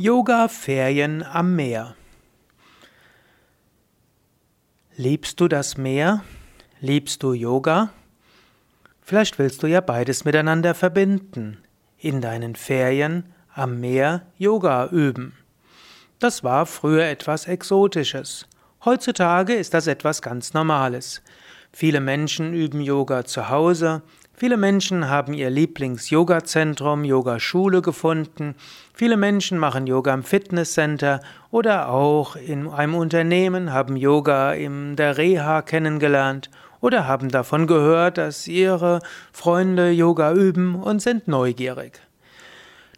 Yoga-Ferien am Meer. Liebst du das Meer? Liebst du Yoga? Vielleicht willst du ja beides miteinander verbinden. In deinen Ferien am Meer Yoga üben. Das war früher etwas Exotisches. Heutzutage ist das etwas ganz Normales. Viele Menschen üben Yoga zu Hause, Viele Menschen haben ihr Lieblings-Yoga-Zentrum, Yogaschule gefunden. Viele Menschen machen Yoga im Fitnesscenter oder auch in einem Unternehmen haben Yoga in der Reha kennengelernt oder haben davon gehört, dass ihre Freunde Yoga üben und sind neugierig.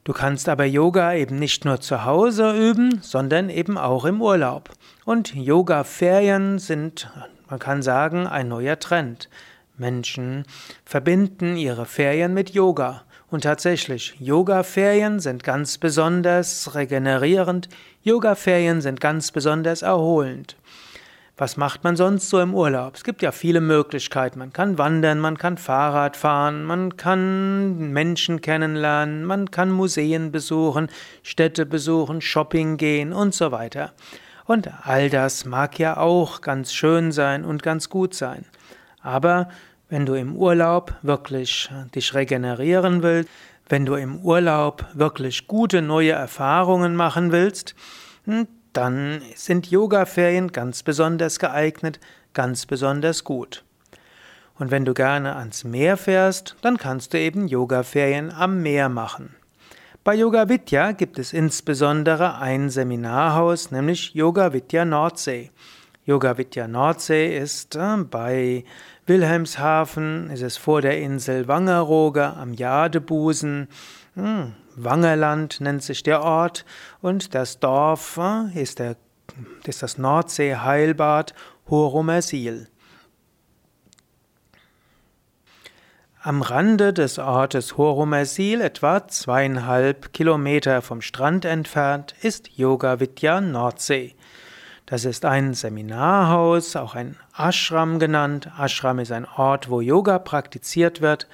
Du kannst aber Yoga eben nicht nur zu Hause üben, sondern eben auch im Urlaub. Und Yoga-Ferien sind, man kann sagen, ein neuer Trend. Menschen verbinden ihre Ferien mit Yoga. Und tatsächlich, Yoga-Ferien sind ganz besonders regenerierend, Yoga-Ferien sind ganz besonders erholend. Was macht man sonst so im Urlaub? Es gibt ja viele Möglichkeiten. Man kann wandern, man kann Fahrrad fahren, man kann Menschen kennenlernen, man kann Museen besuchen, Städte besuchen, Shopping gehen und so weiter. Und all das mag ja auch ganz schön sein und ganz gut sein. Aber wenn du im Urlaub wirklich dich regenerieren willst, wenn du im Urlaub wirklich gute neue Erfahrungen machen willst, hm, dann sind Yoga-Ferien ganz besonders geeignet, ganz besonders gut. Und wenn du gerne ans Meer fährst, dann kannst du eben Yoga-Ferien am Meer machen. Bei Yoga Vidya gibt es insbesondere ein Seminarhaus, nämlich Yoga Vidya Nordsee. Yoga Vidya Nordsee ist äh, bei Wilhelmshaven, ist es vor der Insel Wangerooge am Jadebusen. Hm, Wangerland nennt sich der Ort und das Dorf äh, ist, der, ist das Nordsee-Heilbad Horomersil. Am Rande des Ortes Horomersil, etwa zweieinhalb Kilometer vom Strand entfernt, ist Yoga Vidya Nordsee. Das ist ein Seminarhaus, auch ein Ashram genannt. Ashram ist ein Ort, wo Yoga praktiziert wird.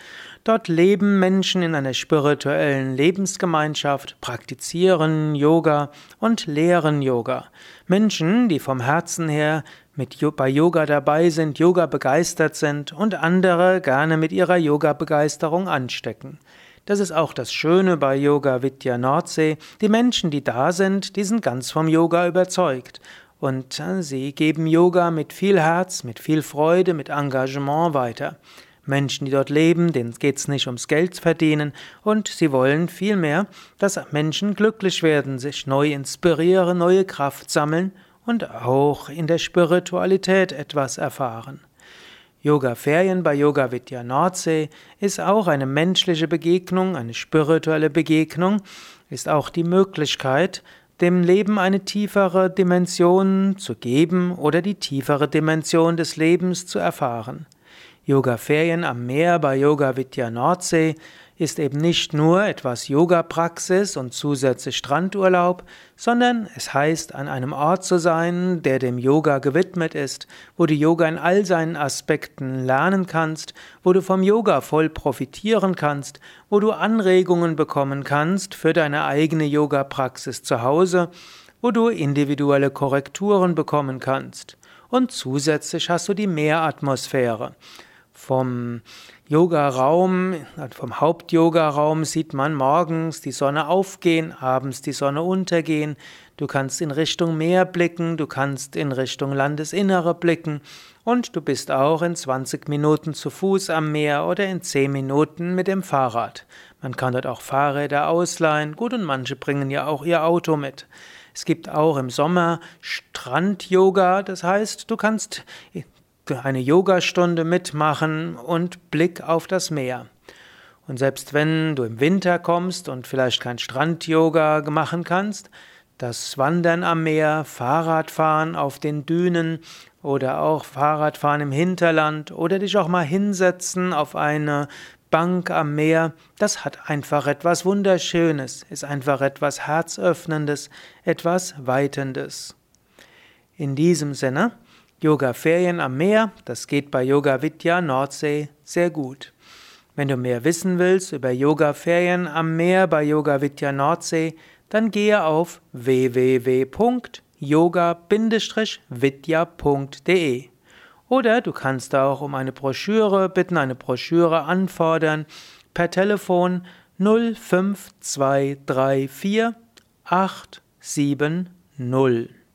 Dort leben Menschen in einer spirituellen Lebensgemeinschaft, praktizieren Yoga und lehren Yoga. Menschen, die vom Herzen her mit bei Yoga dabei sind, Yoga begeistert sind und andere gerne mit ihrer Yoga Begeisterung anstecken. Das ist auch das Schöne bei Yoga Vidya Nordsee. Die Menschen, die da sind, die sind ganz vom Yoga überzeugt. Und sie geben Yoga mit viel Herz, mit viel Freude, mit Engagement weiter. Menschen, die dort leben, denen geht es nicht ums Geld verdienen und sie wollen vielmehr, dass Menschen glücklich werden, sich neu inspirieren, neue Kraft sammeln und auch in der Spiritualität etwas erfahren. Yoga-Ferien bei Yoga Vidya Nordsee ist auch eine menschliche Begegnung, eine spirituelle Begegnung, ist auch die Möglichkeit, dem Leben eine tiefere Dimension zu geben oder die tiefere Dimension des Lebens zu erfahren. Yoga-Ferien am Meer bei Yoga Vidya Nordsee ist eben nicht nur etwas Yoga-Praxis und zusätzlich Strandurlaub, sondern es heißt, an einem Ort zu sein, der dem Yoga gewidmet ist, wo du Yoga in all seinen Aspekten lernen kannst, wo du vom Yoga voll profitieren kannst, wo du Anregungen bekommen kannst für deine eigene Yoga-Praxis zu Hause, wo du individuelle Korrekturen bekommen kannst. Und zusätzlich hast du die Meeratmosphäre. Vom Yoga-Raum, vom Haupt-Yoga-Raum sieht man morgens die Sonne aufgehen, abends die Sonne untergehen. Du kannst in Richtung Meer blicken, du kannst in Richtung Landesinnere blicken und du bist auch in 20 Minuten zu Fuß am Meer oder in 10 Minuten mit dem Fahrrad. Man kann dort auch Fahrräder ausleihen. Gut, und manche bringen ja auch ihr Auto mit. Es gibt auch im Sommer Strand-Yoga, das heißt, du kannst eine Yogastunde mitmachen und Blick auf das Meer. Und selbst wenn du im Winter kommst und vielleicht kein Strand-Yoga machen kannst, das Wandern am Meer, Fahrradfahren auf den Dünen oder auch Fahrradfahren im Hinterland oder dich auch mal hinsetzen auf eine Bank am Meer, das hat einfach etwas Wunderschönes, ist einfach etwas Herzöffnendes, etwas Weitendes. In diesem Sinne, Yoga-Ferien am Meer, das geht bei Yoga Vidya Nordsee sehr gut. Wenn du mehr wissen willst über Yoga-Ferien am Meer bei Yoga Vidya Nordsee, dann gehe auf www.yoga-vidya.de. Oder du kannst auch um eine Broschüre bitten, eine Broschüre anfordern per Telefon 05234 870.